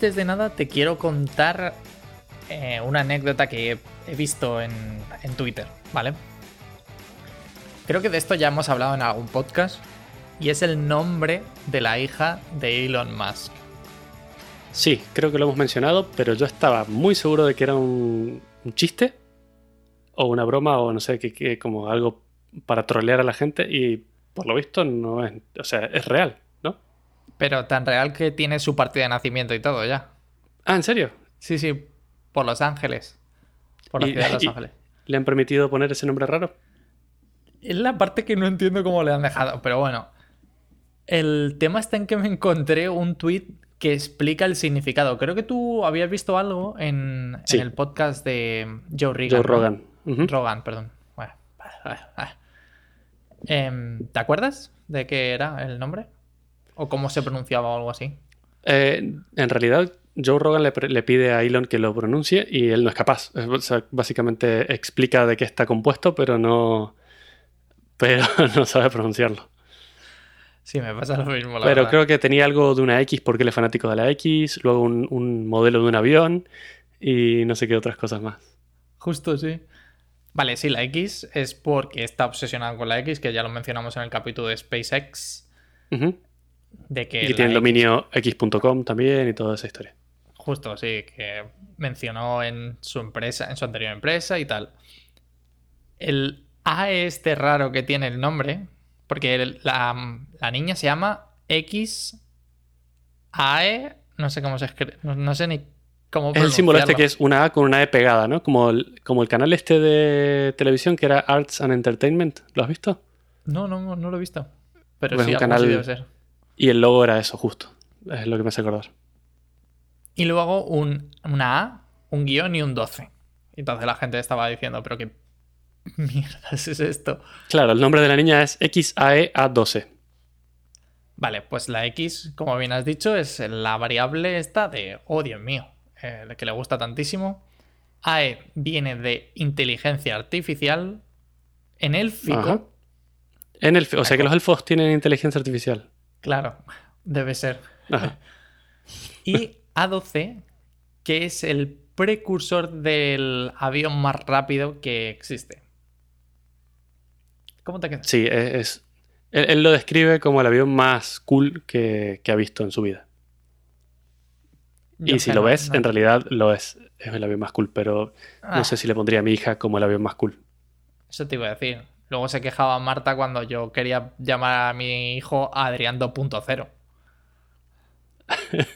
antes de nada te quiero contar eh, una anécdota que he visto en, Twitter, ¿vale? Creo que de esto ya hemos hablado en algún podcast y es el nombre de la hija de Elon Musk. Sí, creo que lo hemos mencionado, pero yo estaba muy seguro de que era un, chiste o una broma o no sé, que, como algo para trolear a la gente y por lo visto no es, o sea, es real. Pero tan real que tiene su partida de nacimiento y todo ya. Ah, ¿en serio? Sí, sí, por Los Ángeles. Por la ciudad de Los Ángeles. ¿Le han permitido poner ese nombre raro? Es la parte que no entiendo cómo le han dejado, pero bueno. El tema está en que me encontré un tweet que explica el significado. Creo que tú habías visto algo en, el podcast de Joe Rogan. Joe ¿no? Rogan. Rogan, perdón. Bueno, ah, ah. Em, ¿Te acuerdas de qué era el nombre? ¿O cómo se pronunciaba o algo así? Eh, en realidad, Joe Rogan le, pide a Elon que lo pronuncie y él no es capaz. O sea, básicamente explica de qué está compuesto, pero no, pero no sabe pronunciarlo. Sí, me pasa lo mismo, la pero verdad. creo que tenía algo de una X porque él es fanático de la X, luego un, un modelo de un avión y no sé qué otras cosas más. Justo, sí. Vale, sí, la X es porque está obsesionado con la X, que ya lo mencionamos en el capítulo de SpaceX, Ujú. De que Y tiene el dominio x.com también y toda esa historia. Justo, sí, que mencionó en su empresa, en su anterior empresa y tal. El A este raro que tiene el nombre, porque el- la, la niña se llama X AE, no sé cómo se escribe, no, no sé ni cómo Es el símbolo este que es una A con una E pegada, ¿no? Como el, como el canal este de televisión que era Arts and Entertainment. ¿Lo has visto? No, no, no lo he visto. Pero Pues sí, un canal- debe ser. Y el logo era eso, justo. Es lo que me hace acordar. Y luego un, una A, un guion y un 12. Y Entonces la gente estaba diciendo, pero qué mierdas es esto. Claro, el nombre de la niña es E XAEA12. Vale, pues la X, como bien has dicho, es la variable esta de, oh Dios mío, eh, que le gusta tantísimo. AE viene de inteligencia artificial. En élfico, Ajá. En el, o sea que los elfos tienen inteligencia artificial. Claro, debe ser. Ajá. Y A12, que es el precursor del avión más rápido que existe. ¿Cómo te quedas? Sí, es, es- él, él lo describe como el avión más cool que, que ha visto en su vida. Yo y si lo ves, no- en realidad lo es. Es el avión más cool, pero Ah, no sé si le pondría a mi hija como el avión más cool. Eso te iba a decir. Luego se quejaba Marta cuando yo quería llamar a mi hijo Adrián 2.0.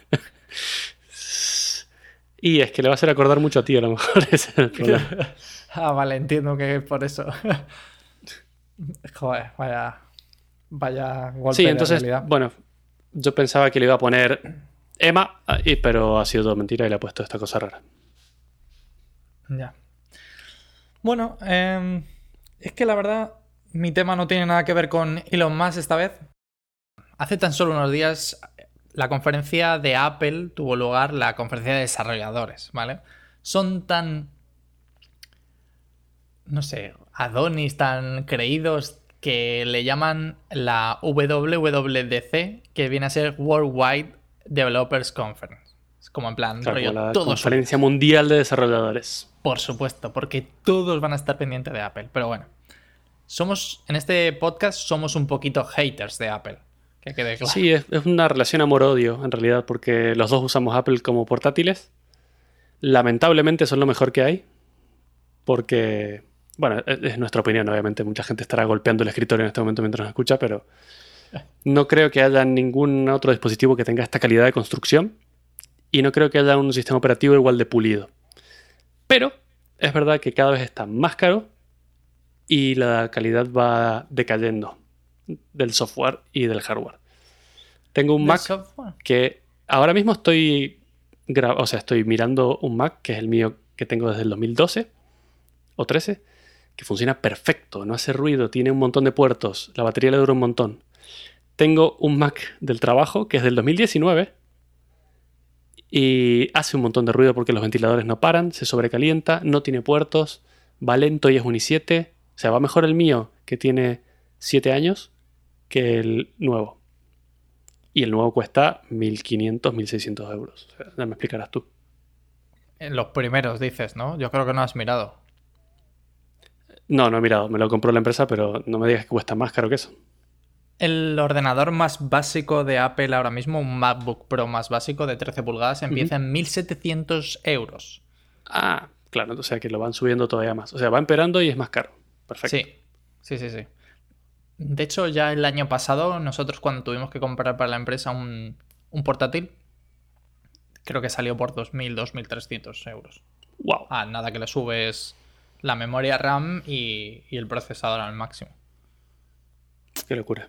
Y es que le va a hacer acordar mucho a ti, a lo mejor ese es el problema. ah, vale, entiendo que es por eso. Joder, vaya. Vaya golpe Sí, de entonces, realidad. bueno, yo pensaba que le iba a poner Emma, ah, y- pero ha sido todo mentira y le ha puesto esta cosa rara. Ya. Bueno, em, es que la verdad, mi tema no tiene nada que ver con Elon Musk esta vez. Hace tan solo unos días, la conferencia de Apple tuvo lugar, la conferencia de desarrolladores, ¿vale? Son tan. No sé, Adonis, tan creídos que le llaman la WWDC, que viene a ser Worldwide Developers Conference. Es como en plan, Claro, rollo, la todos Conferencia Mundial de Desarrolladores. por supuesto, porque todos van a estar pendientes de Apple. Pero bueno, somos en este podcast somos un poquito haters de Apple. Que quede claro. Sí, es, es una relación amor-odio en realidad, porque los dos usamos Apple como portátiles. Lamentablemente son lo mejor que hay, porque, bueno, es, es nuestra opinión, obviamente. Mucha gente estará golpeando el escritorio en este momento mientras nos escucha, pero no creo que haya ningún otro dispositivo que tenga esta calidad de construcción y no creo que haya un sistema operativo igual de pulido. Pero es verdad que cada vez está más caro y la calidad va decayendo del software y del hardware. Tengo un Mac software. que ahora mismo estoy, o sea, estoy mirando un Mac que es el mío que tengo desde el 2012 o 13, que funciona perfecto, no hace ruido, tiene un montón de puertos, la batería le dura un montón. Tengo un Mac del trabajo que es del 2019 y hace un montón de ruido porque los ventiladores no paran, se sobrecalienta, no tiene puertos, va lento y es un i7. O sea, va mejor el mío que tiene 7 años que el nuevo. y el nuevo cuesta 1.500, 1.600 euros. O sea, ya me explicarás tú. En los primeros dices, ¿no? Yo creo que no has mirado. No, no he mirado, me lo compró la empresa, pero no me digas que cuesta más caro que eso. El ordenador más básico de Apple ahora mismo, un MacBook Pro más básico de 13 pulgadas, empieza en 1.700 euros. Ah, claro, o sea que lo van subiendo todavía más. O sea, va empeorando y es más caro. Perfecto. Sí, sí, sí, sí. De hecho, ya el año pasado, nosotros cuando tuvimos que comprar para la empresa un, un portátil, creo que salió por 2.000, 2.300 euros. Wow. Ah, nada que le subes la memoria RAM y, y el procesador al máximo. Qué locura.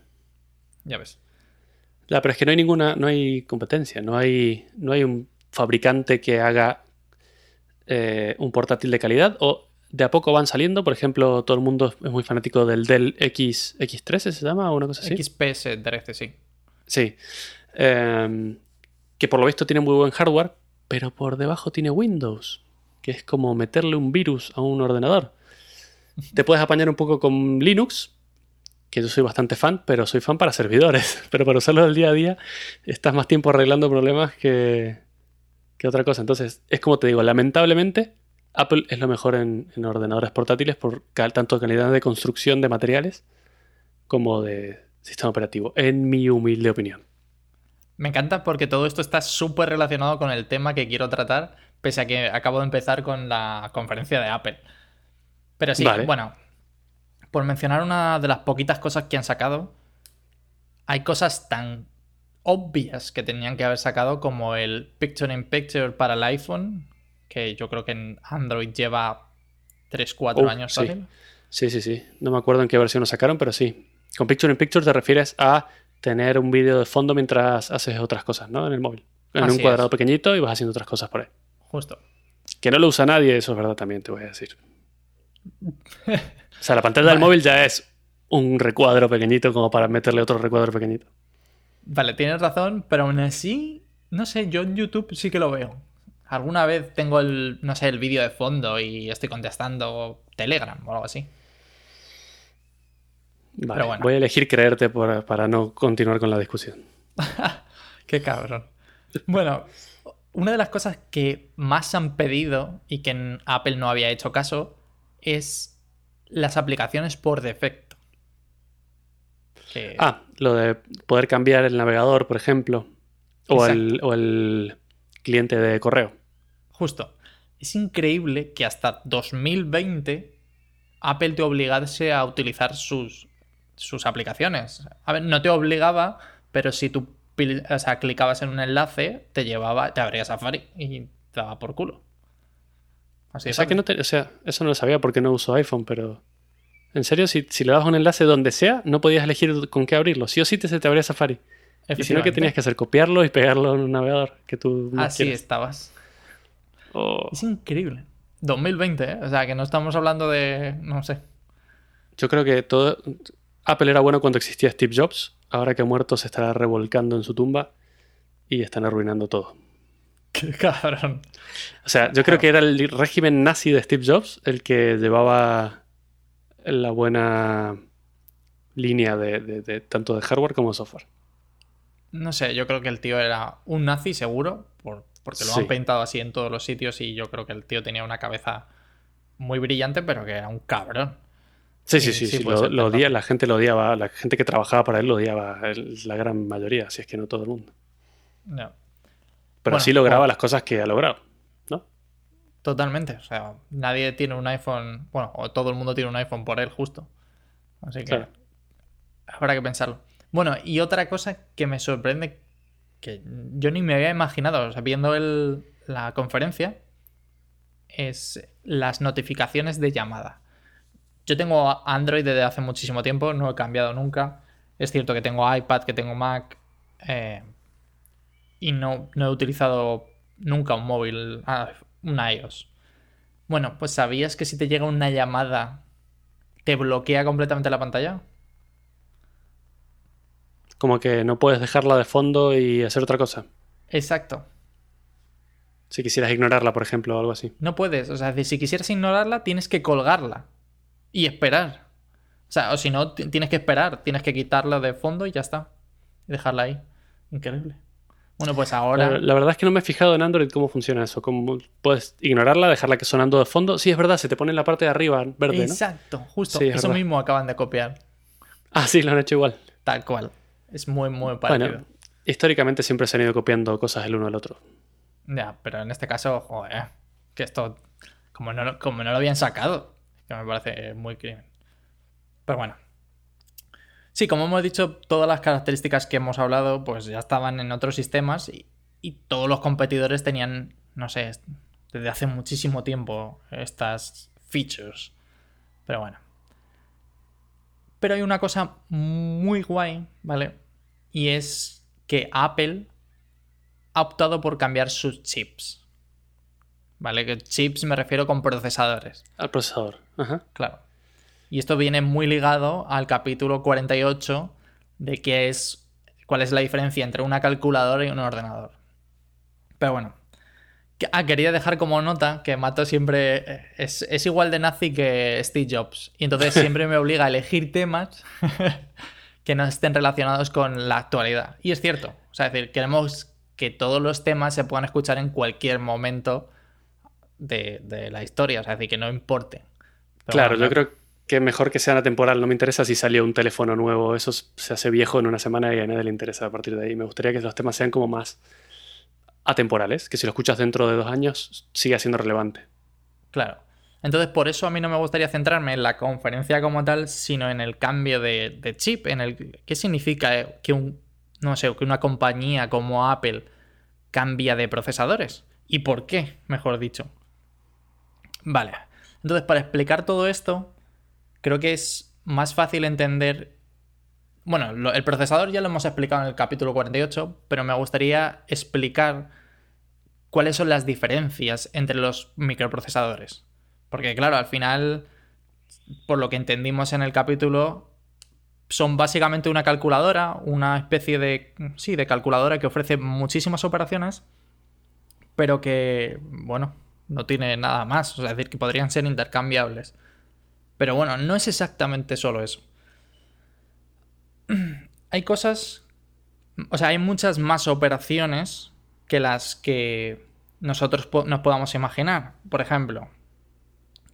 Ya ves. Ya, pero es que no hay ninguna, no hay competencia, no hay, no hay un fabricante que haga eh, un portátil de calidad o de a poco van saliendo. Por ejemplo, todo el mundo es muy fanático del Dell X, X13, ¿se llama? ¿O una cosa así? XPS 13, sí. Sí. Eh, que por lo visto tiene muy buen hardware, pero por debajo tiene Windows, que es como meterle un virus a un ordenador. Te puedes apañar un poco con Linux, que yo soy bastante fan, pero soy fan para servidores. Pero para usarlo del día a día, estás más tiempo arreglando problemas que, que otra cosa. Entonces, es como te digo, lamentablemente, Apple es lo mejor en, en ordenadores portátiles por cal- tanto calidad de construcción de materiales como de sistema operativo, en mi humilde opinión. Me encanta porque todo esto está súper relacionado con el tema que quiero tratar, pese a que acabo de empezar con la conferencia de Apple. Pero sí, Vale. bueno, por mencionar una de las poquitas cosas que han sacado, hay cosas tan obvias que tenían que haber sacado como el Picture in Picture para el iPhone, que yo creo que en Android lleva 3-4 Uf, años sí. fácil. Sí, sí, sí. No me acuerdo en qué versión lo sacaron, pero sí. Con Picture in Picture te refieres a tener un vídeo de fondo mientras haces otras cosas, ¿no? En el móvil. En Así un cuadrado es. pequeñito y vas haciendo otras cosas por ahí. Justo. Que no lo usa nadie, eso es verdad también, te voy a decir. O sea, la pantalla del móvil ya es un recuadro pequeñito como para meterle otro recuadro pequeñito. Vale, tienes razón, pero aún así, no sé, yo en YouTube sí que lo veo. Alguna vez tengo el, no sé, el vídeo de fondo y estoy contestando Telegram o algo así. Vale, Pero bueno. Voy a elegir creerte por- para no continuar con la discusión. Qué cabrón. Bueno, una de las cosas que más han pedido y que en Apple no había hecho caso es las aplicaciones por defecto. Que- Ah, lo de poder cambiar el navegador, por ejemplo. O el, o el cliente de correo. Justo. Es increíble que hasta 2020 Apple te obligase a utilizar sus, sus aplicaciones. A ver, no te obligaba, pero si tú o sea, clicabas en un enlace, te llevaba, te abría Safari y te daba por culo. Así O sea, que no te- o sea, eso no lo sabía porque no uso iPhone, pero. En serio, si, si le das un enlace donde sea, no podías elegir con qué abrirlo. Sí o sí te, se te abría Safari. Y si no, ¿qué tenías que hacer? Copiarlo y pegarlo en un navegador que tú Así quieres. estabas. O- Es increíble. 2020, ¿eh? O sea, que no estamos hablando de. No sé. Yo creo que todo. Apple era bueno cuando existía Steve Jobs. Ahora que ha muerto, se estará revolcando en su tumba y están arruinando todo. Qué cabrón. O sea, yo creo que era el régimen nazi de Steve Jobs el que llevaba la buena línea de, de- de tanto de hardware como de software. No sé, yo creo que el tío era un nazi seguro, por- porque lo han pintado así en todos los sitios y yo creo que el tío tenía una cabeza muy brillante, pero que era un cabrón. Sí, sí, Sí, sí, sí, lo, odia- la gente lo odiaba, la gente que trabajaba para él lo odiaba, la gran mayoría, si es que no todo el mundo. No, Pero Bueno, sí lograba bueno. las cosas que ha logrado, ¿no? totalmente. O sea, nadie tiene un iPhone, bueno, o todo el mundo tiene un iPhone por él, justo. Así que Claro. habrá que pensarlo. Bueno, y otra cosa que me sorprende, que yo ni me había imaginado, o sea, viendo la conferencia, es las notificaciones de llamada. Yo tengo Android desde hace muchísimo tiempo, no he cambiado nunca. Es cierto que tengo iPad, que tengo Mac, eh, y no, no he utilizado nunca un móvil, ah, un iOS. Bueno, pues ¿sabías que si te llega una llamada te bloquea completamente la pantalla? Como que no puedes dejarla de fondo y hacer otra cosa. Exacto. Si quisieras ignorarla, por ejemplo, o algo así. No puedes. O sea, si si quisieras ignorarla, tienes que colgarla. Y esperar. O sea, o si no, ti- tienes que esperar. Tienes que quitarla de fondo y ya está. Y dejarla ahí. Increíble. Bueno, pues ahora. La, la verdad es que no me he fijado en Android cómo funciona eso. Cómo puedes ignorarla, dejarla que sonando de fondo. Sí, es verdad, se te pone en la parte de arriba verde, ¿no? Exacto, justo. Sí, es Eso verdad. mismo acaban de copiar. Ah, sí, lo han hecho igual. Tal cual. Es muy, muy parecido. Bueno, históricamente siempre se han ido copiando cosas el uno al otro. Ya, pero en este caso, joder, que esto, como no, lo- como no lo habían sacado, que me parece muy crimen. Pero bueno. Sí, como hemos dicho, todas las características que hemos hablado, pues ya estaban en otros sistemas y, y todos los competidores tenían, no sé, desde hace muchísimo tiempo estas features. Pero bueno. Pero hay una cosa muy guay, ¿vale? Y es que Apple ha optado por cambiar sus chips. ¿Vale? Que chips me refiero con procesadores. Al procesador. Ajá. Claro. Y esto viene muy ligado al capítulo 48 de qué es cuál es la diferencia entre una calculadora y un ordenador. Pero bueno. Ah, quería dejar como nota que Mato siempre eh, es, es igual de nazi que Steve Jobs. Y entonces siempre me obliga a elegir temas que no estén relacionados con la actualidad. Y es cierto. O sea, es decir, queremos que todos los temas se puedan escuchar en cualquier momento de, de la historia. O sea, es decir, que no importe. Pero claro, bueno, yo creo que mejor que sean atemporal. No me interesa si salió un teléfono nuevo. Eso se hace viejo en una semana y a nadie le interesa a partir de ahí. Me gustaría que los temas sean como más atemporales. Que si lo escuchas dentro de dos años, siga siendo relevante. Claro. Entonces, por eso a mí no me gustaría centrarme en la conferencia como tal, sino en el cambio de, de chip, en el qué significa eh, que un, no sé, que una compañía como Apple cambia de procesadores y por qué, mejor dicho. Vale. Entonces, para explicar todo esto, creo que es más fácil entender. Bueno, el procesador ya lo hemos explicado en el capítulo 48, pero me gustaría explicar cuáles son las diferencias entre los microprocesadores. Porque claro, al final, por lo que entendimos en el capítulo, son básicamente una calculadora, una especie de, sí, de calculadora que ofrece muchísimas operaciones, pero que, bueno, no tiene nada más. O sea, es decir, que podrían ser intercambiables. Pero bueno, no es exactamente solo eso. Hay cosas, o sea, hay muchas más operaciones que las que nosotros nos podamos imaginar. Por ejemplo,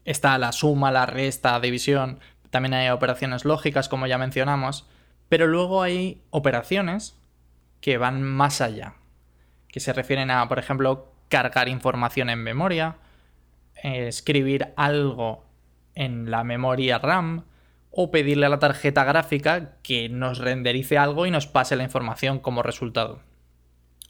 está la suma, la resta, división, también hay operaciones lógicas, como ya mencionamos, pero luego hay operaciones que van más allá, que se refieren a, por ejemplo, cargar información en memoria, eh, escribir algo en la memoria RAM, o pedirle a la tarjeta gráfica que nos renderice algo y nos pase la información como resultado.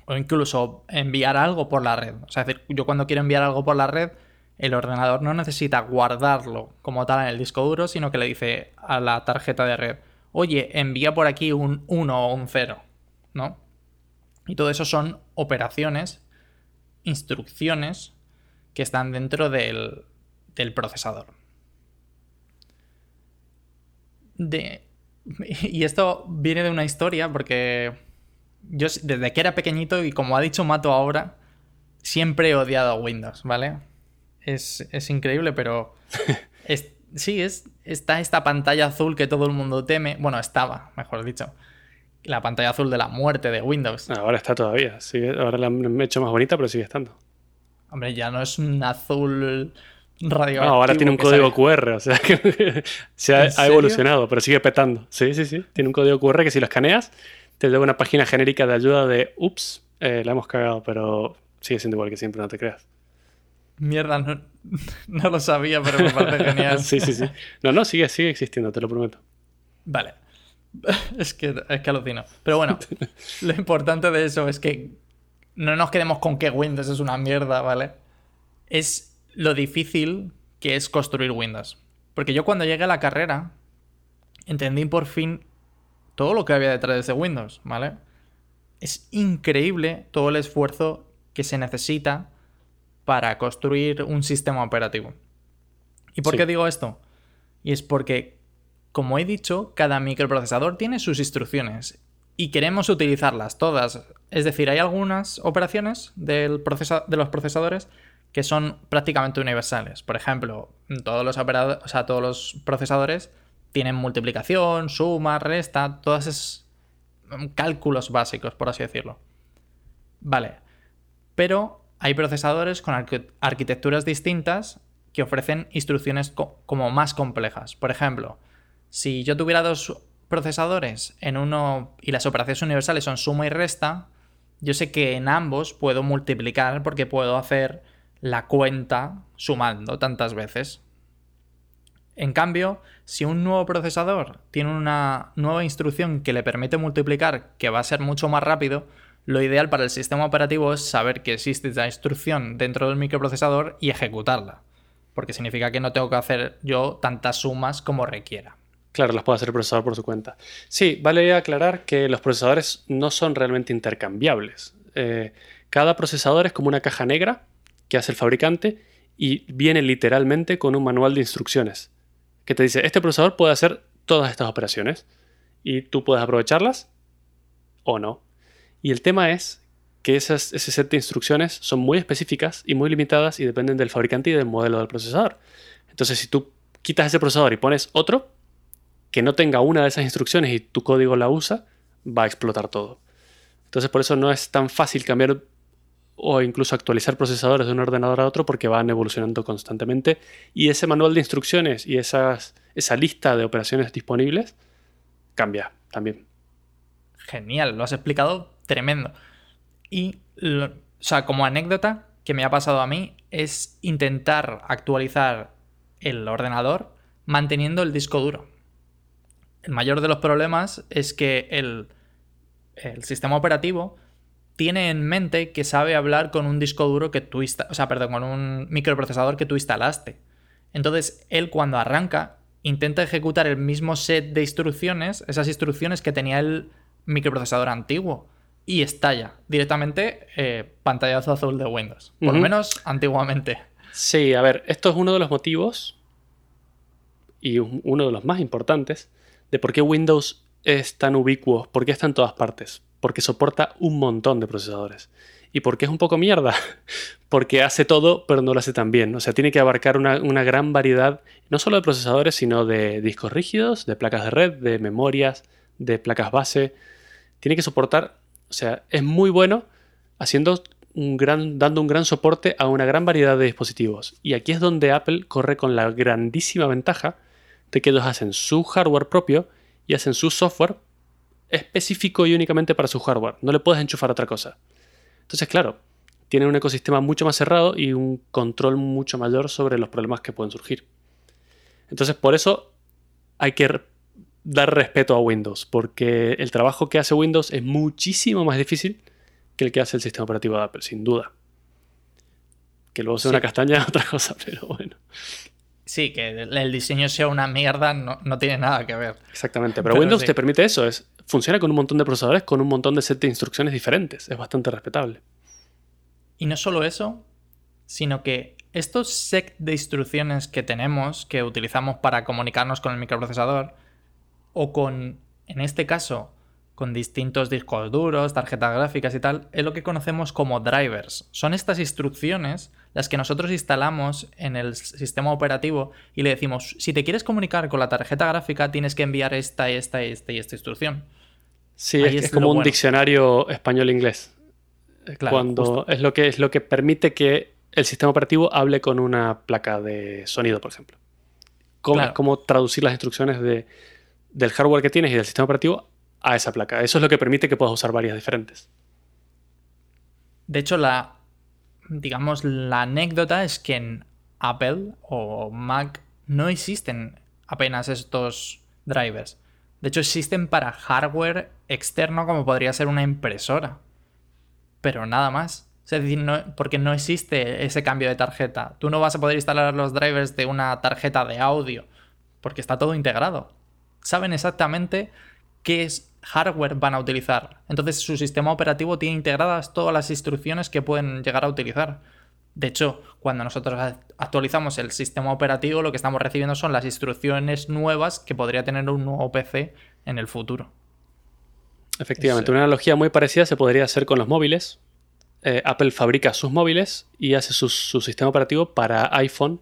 O incluso enviar algo por la red. O sea, es decir, yo cuando quiero enviar algo por la red, el ordenador no necesita guardarlo como tal en el disco duro, sino que le dice a la tarjeta de red, oye, envía por aquí un 1 o un 0, ¿no? Y todo eso son operaciones, instrucciones que están dentro del, del procesador. De, y esto viene de una historia porque yo desde que era pequeñito y como ha dicho Mato ahora, siempre he odiado a Windows, ¿vale? Es, es increíble, pero es- sí, es, está esta pantalla azul que todo el mundo teme. Bueno, estaba, mejor dicho. La pantalla azul de la muerte de Windows. Ahora está todavía. sigue- ahora la han hecho más bonita, pero sigue estando. Hombre, ya no es un azul radioactivo. No, ahora tiene un código sale- QR, o sea que se ha, evolucionado, pero sigue petando. Sí, sí, sí. Tiene un código QR que si lo escaneas, te lleva una página genérica de ayuda de ups, eh, la hemos cagado, pero sigue siendo igual que siempre, no te creas. Mierda, no, no lo sabía, pero me parece genial. sí, sí, sí. No, no, sigue, sigue existiendo, te lo prometo. Vale. Es que, es que alucino. Pero bueno, lo importante de eso es que no nos quedemos con que Windows es una mierda, ¿vale? Es lo difícil que es construir Windows. Porque yo cuando llegué a la carrera, entendí por fin todo lo que había detrás de Windows, ¿vale? Es increíble todo el esfuerzo que se necesita para construir un sistema operativo. ¿Y por Sí. qué digo esto? Y es porque, como he dicho, cada microprocesador tiene sus instrucciones y queremos utilizarlas todas. Es decir, hay algunas operaciones del procesa- de los procesadores que son prácticamente universales. Por ejemplo, todos los, o sea, todos los procesadores tienen multiplicación, suma, resta, todas esas cálculos básicos, por así decirlo. Vale. Pero hay procesadores con arquitecturas distintas que ofrecen instrucciones como más complejas. Por ejemplo, si yo tuviera dos procesadores en uno y las operaciones universales son suma y resta, yo sé que en ambos puedo multiplicar porque puedo hacer la cuenta sumando tantas veces. En cambio, si un nuevo procesador tiene una nueva instrucción que le permite multiplicar, que va a ser mucho más rápido, lo ideal para el sistema operativo es saber que existe esa instrucción dentro del microprocesador y ejecutarla, porque significa que no tengo que hacer yo tantas sumas como requiera. Claro, las puede hacer el procesador por su cuenta. Sí, vale aclarar que los procesadores no son realmente intercambiables. Eh, cada procesador es como una caja negra que hace el fabricante y viene literalmente con un manual de instrucciones que te dice, este procesador puede hacer todas estas operaciones y tú puedes aprovecharlas o no. Y el tema es que esas, ese set de instrucciones son muy específicas y muy limitadas y dependen del fabricante y del modelo del procesador. Entonces, si tú quitas ese procesador y pones otro que no tenga una de esas instrucciones y tu código la usa, va a explotar todo. Entonces, por eso no es tan fácil cambiar o incluso actualizar procesadores de un ordenador a otro porque van evolucionando constantemente y ese manual de instrucciones y esas, esa lista de operaciones disponibles cambia también. Genial, lo has explicado tremendo. Y, o sea, como anécdota que me ha pasado a mí es intentar actualizar el ordenador manteniendo el disco duro. El mayor de los problemas es que el, el sistema operativo tiene en mente que sabe hablar con un disco duro que tú o sea, perdón, con un microprocesador que tú instalaste. Entonces, él cuando arranca intenta ejecutar el mismo set de instrucciones, esas instrucciones que tenía el microprocesador antiguo y estalla directamente eh, pantallazo azul de Windows. Por lo menos antiguamente. Sí, a ver, esto es uno de los motivos y uno de los más importantes de por qué Windows es tan ubicuo, por qué está en todas partes. Porque soporta un montón de procesadores. ¿Y por qué es un poco mierda? Porque hace todo, pero no lo hace tan bien. O sea, tiene que abarcar una, una, gran variedad, no solo de procesadores, sino de discos rígidos, de placas de red, de memorias, de placas base. Tiene que soportar, o sea, es muy bueno haciendo un gran, dando un gran soporte a una gran variedad de dispositivos. Y aquí es donde Apple corre con la grandísima ventaja de que ellos hacen su hardware propio y hacen su software específico y únicamente para su hardware. No le puedes enchufar otra cosa. Entonces, claro, tienen un ecosistema mucho más cerrado y un control mucho mayor sobre los problemas que pueden surgir. Entonces, por eso hay que dar respeto a Windows, porque el trabajo que hace Windows es muchísimo más difícil que el que hace el sistema operativo de Apple, sin duda. Que luego sea una castaña es otra cosa, pero bueno. Sí, que el diseño sea una mierda no, tiene nada que ver. Exactamente, pero, Windows te permite eso, es, funciona con un montón de procesadores, con un montón de set de instrucciones diferentes, es bastante respetable. Y no solo eso, sino que estos set de instrucciones que tenemos, que utilizamos para comunicarnos con el microprocesador, o con, en este caso, con distintos discos duros, tarjetas gráficas y tal, es lo que conocemos como drivers. Son estas instrucciones las que nosotros instalamos en el sistema operativo y le decimos, si te quieres comunicar con la tarjeta gráfica, tienes que enviar esta, esta, esta y esta instrucción. Sí, es, como un diccionario español-inglés. Claro, cuando es lo, que, es lo que permite que el sistema operativo hable con una placa de sonido, por ejemplo. Cómo, cómo traducir las instrucciones de, del hardware que tienes y del sistema operativo a esa placa. Eso es lo que permite que puedas usar varias diferentes. De hecho, la, digamos, la anécdota es que en Apple o Mac no existen apenas estos drivers. De hecho, existen para hardware externo como podría ser una impresora. Pero nada más. Es decir, porque no existe ese cambio de tarjeta. Tú no vas a poder instalar los drivers de una tarjeta de audio. Porque está todo integrado. Saben exactamente qué hardware van a utilizar. Entonces su sistema operativo tiene integradas todas las instrucciones que pueden llegar a utilizar. De hecho, cuando nosotros actualizamos el sistema operativo, lo que estamos recibiendo son las instrucciones nuevas que podría tener un nuevo PC en el futuro. Efectivamente, una analogía muy parecida se podría hacer con los móviles. Eh, Apple fabrica sus móviles y hace su, su, sistema operativo para iPhone,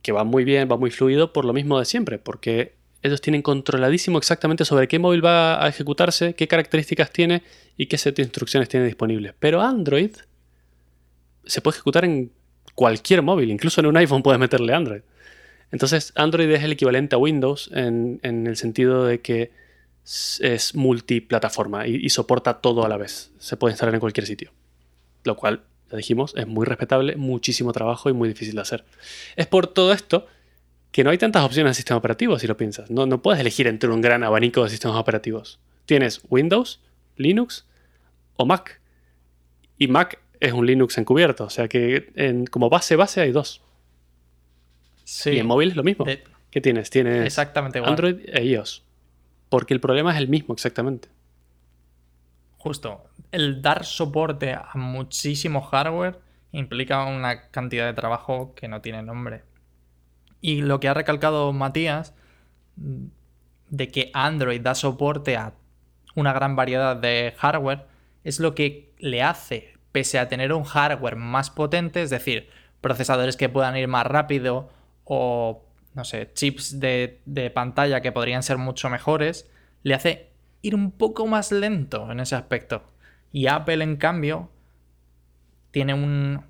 que va muy bien, va muy fluido, por lo mismo de siempre, porque ellos tienen controladísimo exactamente sobre qué móvil va a ejecutarse, qué características tiene y qué set de instrucciones tiene disponibles. Pero Android se puede ejecutar en cualquier móvil, incluso en un iPhone puedes meterle Android. Entonces Android es el equivalente a Windows en, el sentido de que es multiplataforma y, y soporta todo a la vez. Se puede instalar en cualquier sitio. Lo cual, ya dijimos, es muy respetable, muchísimo trabajo y muy difícil de hacer. Es por todo esto que no hay tantas opciones de sistema operativo, si lo piensas. No, no puedes elegir entre un gran abanico de sistemas operativos. Tienes Windows, Linux o Mac. Y Mac es un Linux encubierto, o sea que en, como base base hay dos. Sí. Y en móvil es lo mismo. ¿Qué tienes? Tienes exactamente Android e iOS. Porque el problema es el mismo exactamente. Justo. El dar soporte a muchísimo hardware implica una cantidad de trabajo que no tiene nombre. Y lo que ha recalcado Matías, de que Android da soporte a una gran variedad de hardware, es lo que le hace, pese a tener un hardware más potente, es decir, procesadores que puedan ir más rápido o, no sé, chips de, pantalla que podrían ser mucho mejores, le hace ir un poco más lento en ese aspecto. Y Apple, en cambio, tiene un,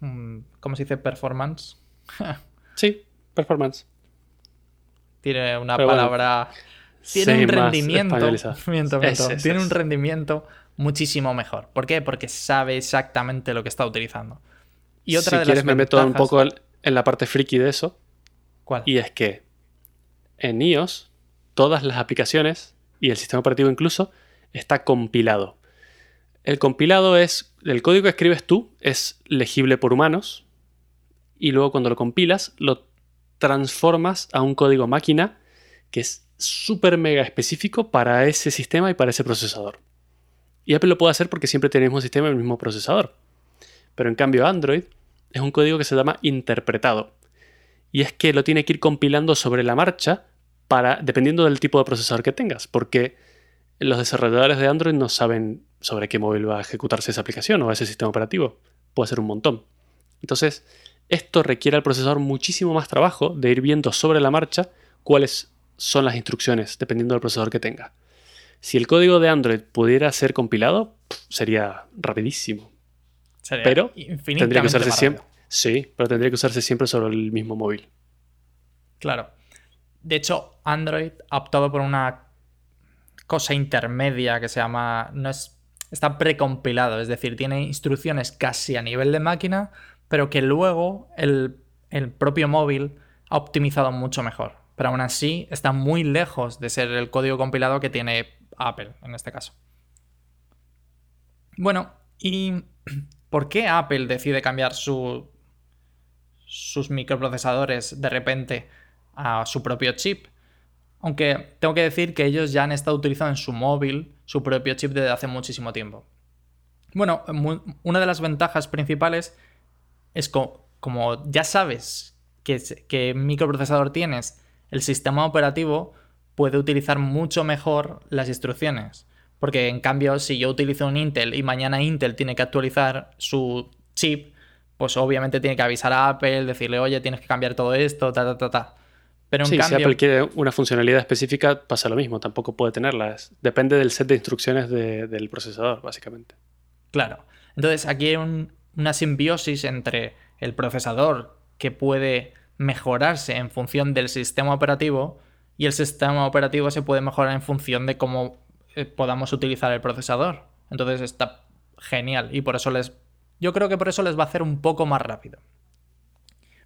un ¿cómo se dice? Performance. sí, Performance. Tiene una palabra. Tiene un rendimiento. tiene un rendimiento muchísimo mejor. ¿Por qué? Porque sabe exactamente lo que está utilizando. Y otra si de quieres, me meto un poco en la parte friki de eso. Y es que en iOS, todas las aplicaciones y el sistema operativo incluso está compilado. El compilado es. El código que escribes tú es legible por humanos. Y luego cuando lo compilas, lo transformas a un código máquina que es súper mega específico para ese sistema y para ese procesador. Y Apple lo puede hacer porque siempre tiene el mismo sistema y el mismo procesador. Pero en cambio Android es un código que se llama interpretado. Y es que lo tiene que ir compilando sobre la marcha para, dependiendo del tipo de procesador que tengas. Porque los desarrolladores de Android no saben sobre qué móvil va a ejecutarse esa aplicación o ese sistema operativo. Puede ser un montón. Entonces, esto requiere al procesador muchísimo más trabajo de ir viendo sobre la marcha cuáles son las instrucciones, dependiendo del procesador que tenga. Si el código de Android pudiera ser compilado, sería rapidísimo. pero tendría que usarse siempre. Sí, pero tendría que usarse siempre sobre el mismo móvil. Claro. De hecho, Android ha optado por una cosa intermedia que se llama. No es. Está precompilado, es decir, tiene instrucciones casi a nivel de máquina, pero que luego el, propio móvil ha optimizado mucho mejor. Pero aún así está muy lejos de ser el código compilado que tiene Apple en este caso. Bueno, ¿y por qué Apple decide cambiar sus microprocesadores de repente a su propio chip? Aunque tengo que decir que ellos ya han estado utilizando en su móvil su propio chip desde hace muchísimo tiempo. Bueno, una de las ventajas principales es como ya sabes qué microprocesador tienes, el sistema operativo puede utilizar mucho mejor las instrucciones. Porque en cambio, si yo utilizo un Intel y mañana Intel tiene que actualizar su chip, pues obviamente tiene que avisar a Apple, decirle, oye, tienes que cambiar todo esto, ta, ta, ta, ta. Pero en sí, si Apple quiere una funcionalidad específica, pasa lo mismo, tampoco puede tenerla. Depende del set de instrucciones del procesador, básicamente. Claro. Entonces, aquí hay un, una simbiosis entre el procesador que puede mejorarse en función del sistema operativo y el sistema operativo se puede mejorar en función de cómo eh, podamos utilizar el procesador. Entonces está genial y por eso les... Yo creo que por eso les va a hacer un poco más rápido.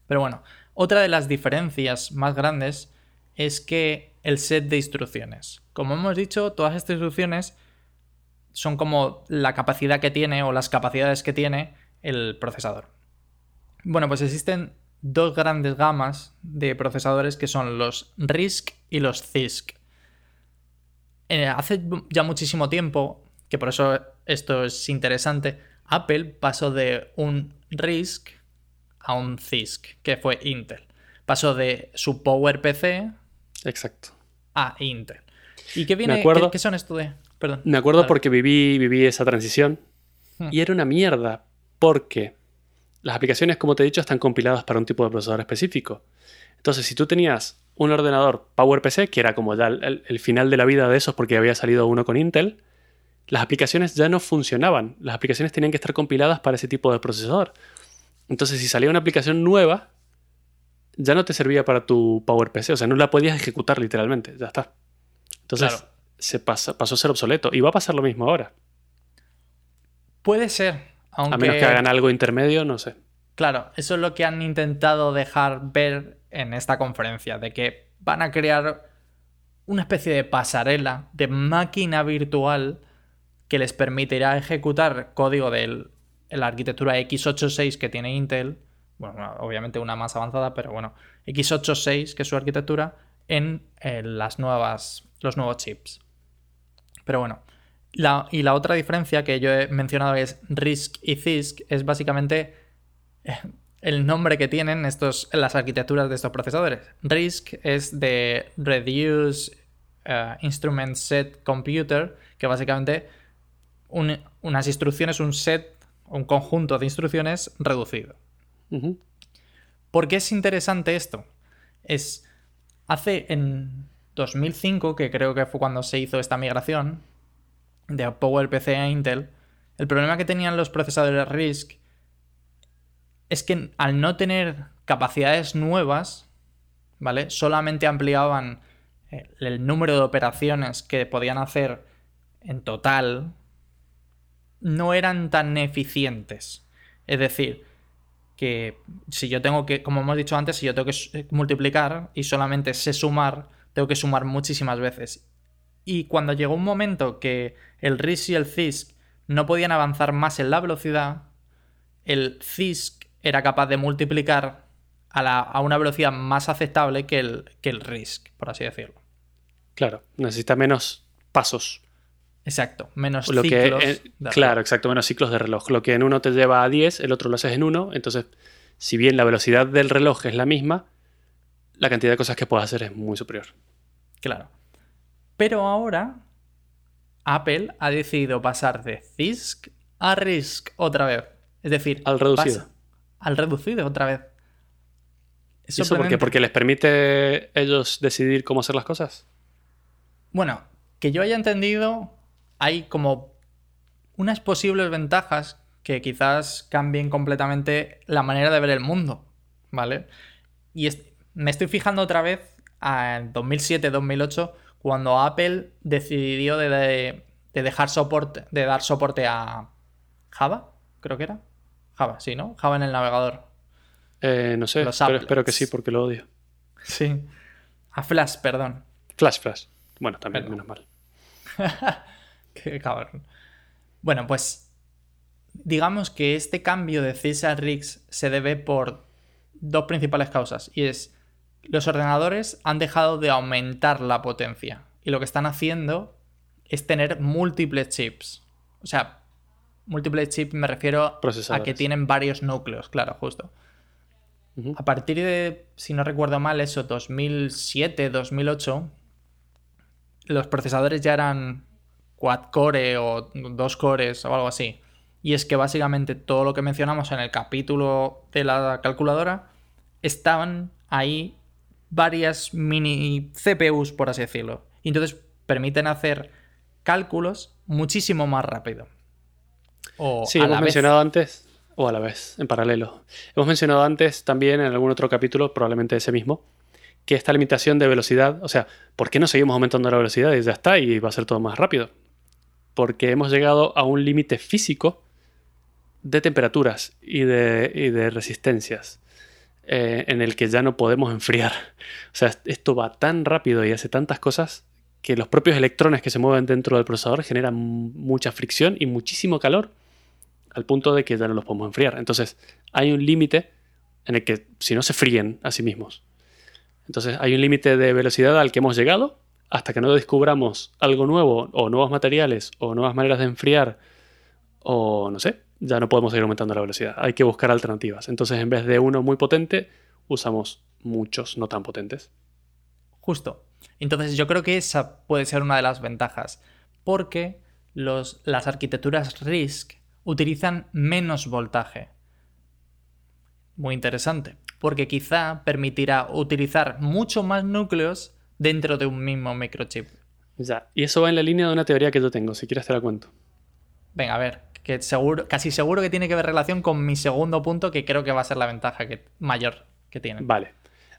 Pero bueno, otra de las diferencias más grandes es que el set de instrucciones. Como hemos dicho, todas estas instrucciones son como la capacidad que tiene o las capacidades que tiene el procesador. Bueno, pues existen dos grandes gamas de procesadores que son los RISC y los CISC. Eh, hace ya muchísimo tiempo, que por eso esto es interesante, Apple pasó de un RISC a un CISC, que fue Intel. Pasó de su PowerPC Exacto. a Intel. ¿Y qué viene? ¿Qué, son esto de...? Perdón. Me acuerdo porque viví, viví esa transición hmm. y era una mierda porque las aplicaciones, como te he dicho, están compiladas para un tipo de procesador específico. Entonces, si tú tenías un ordenador PowerPC, que era como ya el, el, final de la vida de esos porque había salido uno con Intel, las aplicaciones ya no funcionaban. Las aplicaciones tenían que estar compiladas para ese tipo de procesador. Entonces, si salía una aplicación nueva, ya no te servía para tu PowerPC, o sea, no la podías ejecutar literalmente, ya está. Entonces, se pasó a ser obsoleto y va a pasar lo mismo ahora. Puede ser, aunque... A menos que hagan algo intermedio, no sé. Claro, eso es lo que han intentado dejar ver en esta conferencia, de que van a crear una especie de pasarela, de máquina virtual que les permitirá ejecutar código de la arquitectura x86 que tiene Intel, bueno, obviamente una más avanzada, pero bueno, x86 que es su arquitectura, en, las nuevas, los nuevos chips. Pero bueno, y la otra diferencia que yo he mencionado es RISC y CISC, es básicamente eh, el nombre que tienen estos, las arquitecturas de estos procesadores. RISC es de Reduce eh, Instrument Set Computer, que básicamente unas instrucciones, un set, un conjunto de instrucciones reducido. ¿Por qué es interesante esto? Es hace en 2005, que creo que fue cuando se hizo esta migración de PowerPC a Intel, el problema que tenían los procesadores RISC es que al no tener capacidades nuevas, ¿vale? Solamente ampliaban el número de operaciones que podían hacer en total no eran tan eficientes. Es decir, que si yo tengo que, como hemos dicho antes, si yo tengo que eh, multiplicar y solamente sé sumar, tengo que sumar muchísimas veces. Y cuando llegó un momento que el RISC y el CISC no podían avanzar más en la velocidad, el CISC era capaz de multiplicar a, a una velocidad más aceptable que el, que el RISC, por así decirlo. Claro, necesita menos pasos. Exacto, menos ciclos. claro, exacto, menos ciclos de reloj. Lo que en uno te lleva a 10, el otro lo haces en uno. Entonces, si bien la velocidad del reloj es la misma, la cantidad de cosas que puedes hacer es muy superior. Claro. Pero ahora, Apple ha decidido pasar de CISC a RISC otra vez. Es decir, al reducido. al reducido otra vez. ¿Eso por qué? ¿Porque les permite ellos decidir cómo hacer las cosas? Bueno, que yo haya entendido, hay como unas posibles ventajas que quizás cambien completamente la manera de ver el mundo, ¿vale? Y me estoy fijando otra vez en 2007-2008 cuando Apple decidió de, dejar soporte, de dar soporte a Java, creo que era. Java, sí, ¿no? Java en el navegador. Eh, no sé, pero espero que sí porque lo odio. Sí. A Flash, perdón. Flash, Flash. Bueno, también, menos mal. Qué cabrón. Bueno, pues digamos que este cambio de César Riggs se debe por dos principales causas. Y es, los ordenadores han dejado de aumentar la potencia. Y lo que están haciendo es tener múltiples chips. O sea, múltiples chips me refiero a que tienen varios núcleos, claro, justo. A partir de, si no recuerdo mal, eso, 2007, 2008, los procesadores ya eran quad core o dos cores o algo así. Y es que básicamente todo lo que mencionamos en el capítulo de la calculadora estaban ahí varias mini CPUs, por así decirlo. Y entonces permiten hacer cálculos muchísimo más rápido. O sí, hemos mencionado antes, o a la vez, en paralelo. Hemos mencionado antes también en algún otro capítulo, probablemente ese mismo, que esta limitación de velocidad, o sea, ¿por qué no seguimos aumentando la velocidad y ya está y va a ser todo más rápido? Porque hemos llegado a un límite físico de temperaturas y de, resistencias eh, en el que ya no podemos enfriar. O sea, esto va tan rápido y hace tantas cosas que los propios electrones que se mueven dentro del procesador generan mucha fricción y muchísimo calor al punto de que ya no los podemos enfriar. Entonces, hay un límite en el que si no se fríen a sí mismos. Entonces hay un límite de velocidad al que hemos llegado hasta que no descubramos algo nuevo o nuevos materiales o nuevas maneras de enfriar o no sé, ya no podemos seguir aumentando la velocidad. Hay que buscar alternativas. Entonces en vez de uno muy potente, usamos muchos no tan potentes. Justo. Entonces yo creo que esa puede ser una de las ventajas porque los, las arquitecturas RISC utilizan menos voltaje. Muy interesante. porque quizá permitirá utilizar mucho más núcleos dentro de un mismo microchip. Ya, y eso va en la línea de una teoría que yo tengo, si quieres te la cuento. Venga, a ver, que seguro, casi seguro que tiene que ver relación con mi segundo punto, que creo que va a ser la ventaja que, mayor que tiene. Vale.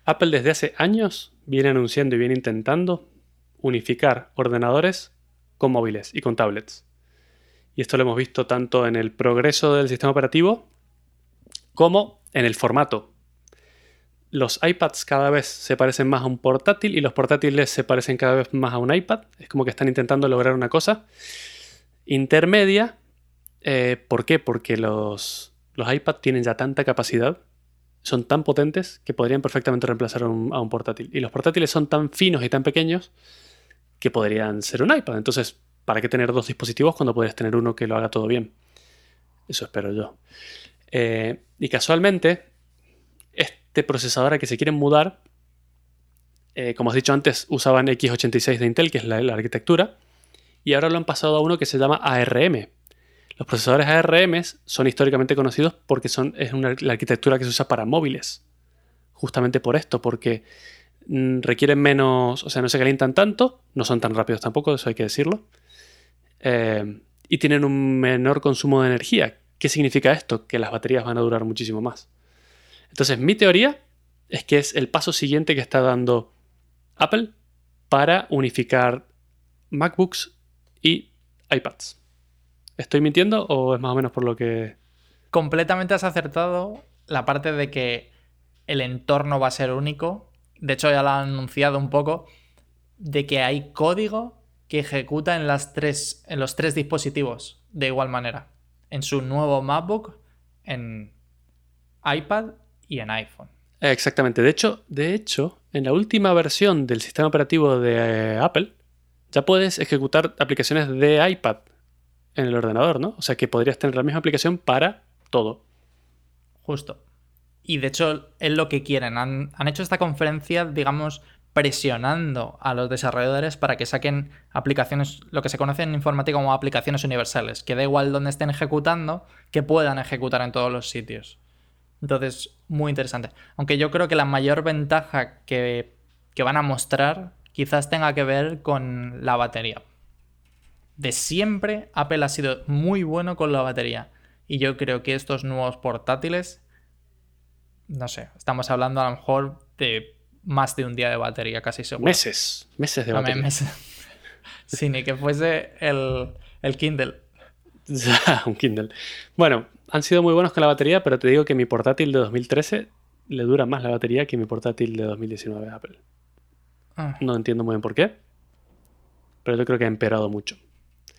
Apple desde hace años viene anunciando y viene intentando unificar ordenadores con móviles y con tablets. Y esto lo hemos visto tanto en el progreso del sistema operativo como en el formato. Los iPads cada vez se parecen más a un portátil y los portátiles se parecen cada vez más a un iPad. Es como que están intentando lograr una cosa intermedia. Eh, ¿Por qué? Porque los, los iPads tienen ya tanta capacidad, son tan potentes que podrían perfectamente reemplazar a un, portátil. Y los portátiles son tan finos y tan pequeños que podrían ser un iPad. Entonces, ¿para qué tener dos dispositivos cuando puedes tener uno que lo haga todo bien? Eso espero yo. Eh, y casualmente, este procesador a que se quieren mudar, eh, como has dicho antes, usaban x86 de Intel, que es la, arquitectura, y ahora lo han pasado a uno que se llama ARM. Los procesadores ARM son históricamente conocidos porque son, es la arquitectura que se usa para móviles. Justamente por esto, porque mm, requieren menos, o sea, no se calientan tanto, no son tan rápidos tampoco, eso hay que decirlo. Eh, y tienen un menor consumo de energía. ¿Qué significa esto? Que las baterías van a durar muchísimo más. Entonces, mi teoría es que es el paso siguiente que está dando Apple para unificar MacBooks y iPads. ¿Estoy mintiendo o es más o menos por lo que... Completamente has acertado la parte de que el entorno va a ser único. De hecho, ya lo han anunciado un poco. De que hay código que ejecuta en, en los tres dispositivos de igual manera. En su nuevo MacBook, en iPad y en iPhone. Exactamente. De hecho, de hecho, en la última versión del sistema operativo de eh, Apple, ya puedes ejecutar aplicaciones de iPad en el ordenador, ¿no? O sea que podrías tener la misma aplicación para todo. Justo. Y de hecho, es lo que quieren. Han, han hecho esta conferencia, digamos, presionando a los desarrolladores para que saquen aplicaciones, lo que se conoce en informática como aplicaciones universales, que da igual donde estén ejecutando, que puedan ejecutar en todos los sitios. Entonces, muy interesante. Aunque yo creo que la mayor ventaja que, que van a mostrar quizás tenga que ver con la batería. De siempre, Apple ha sido muy bueno con la batería. Y yo creo que estos nuevos portátiles, no sé, estamos hablando a lo mejor de más de un día de batería, casi seguro. Meses, meses de batería. Meses. sí, ni que fuese el, el Kindle. un Kindle. Bueno, han sido muy buenos con la batería, pero te digo que mi portátil de 2013 le dura más la batería que mi portátil de 2019 de Apple. Ah. No entiendo muy bien por qué, pero yo creo que ha empeorado mucho.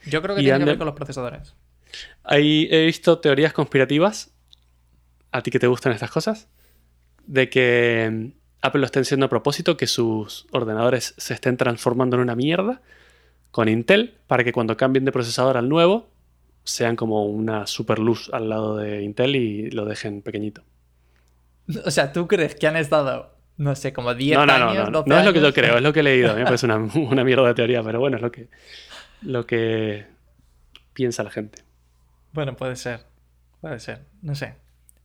Yo creo que tiene que ver con los procesadores. Ahí he visto teorías conspirativas, a ti que te gustan estas cosas, de que Apple lo está haciendo a propósito, que sus ordenadores se estén transformando en una mierda con Intel, para que cuando cambien de procesador al nuevo, sean como una super luz al lado de Intel y lo dejen pequeñito. O sea, ¿tú crees que han estado, no sé, como 10 no, no, años? No, no, no es lo que yo creo, es lo que he leído. Me parece una, una mierda de teoría, pero bueno, es lo que, lo que piensa la gente. Bueno, puede ser. Puede ser. No sé.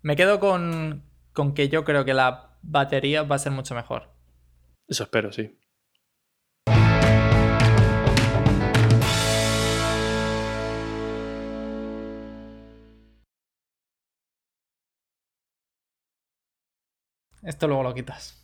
Me quedo con, con que yo creo que la batería va a ser mucho mejor. Eso espero, sí. Esto luego lo quitas.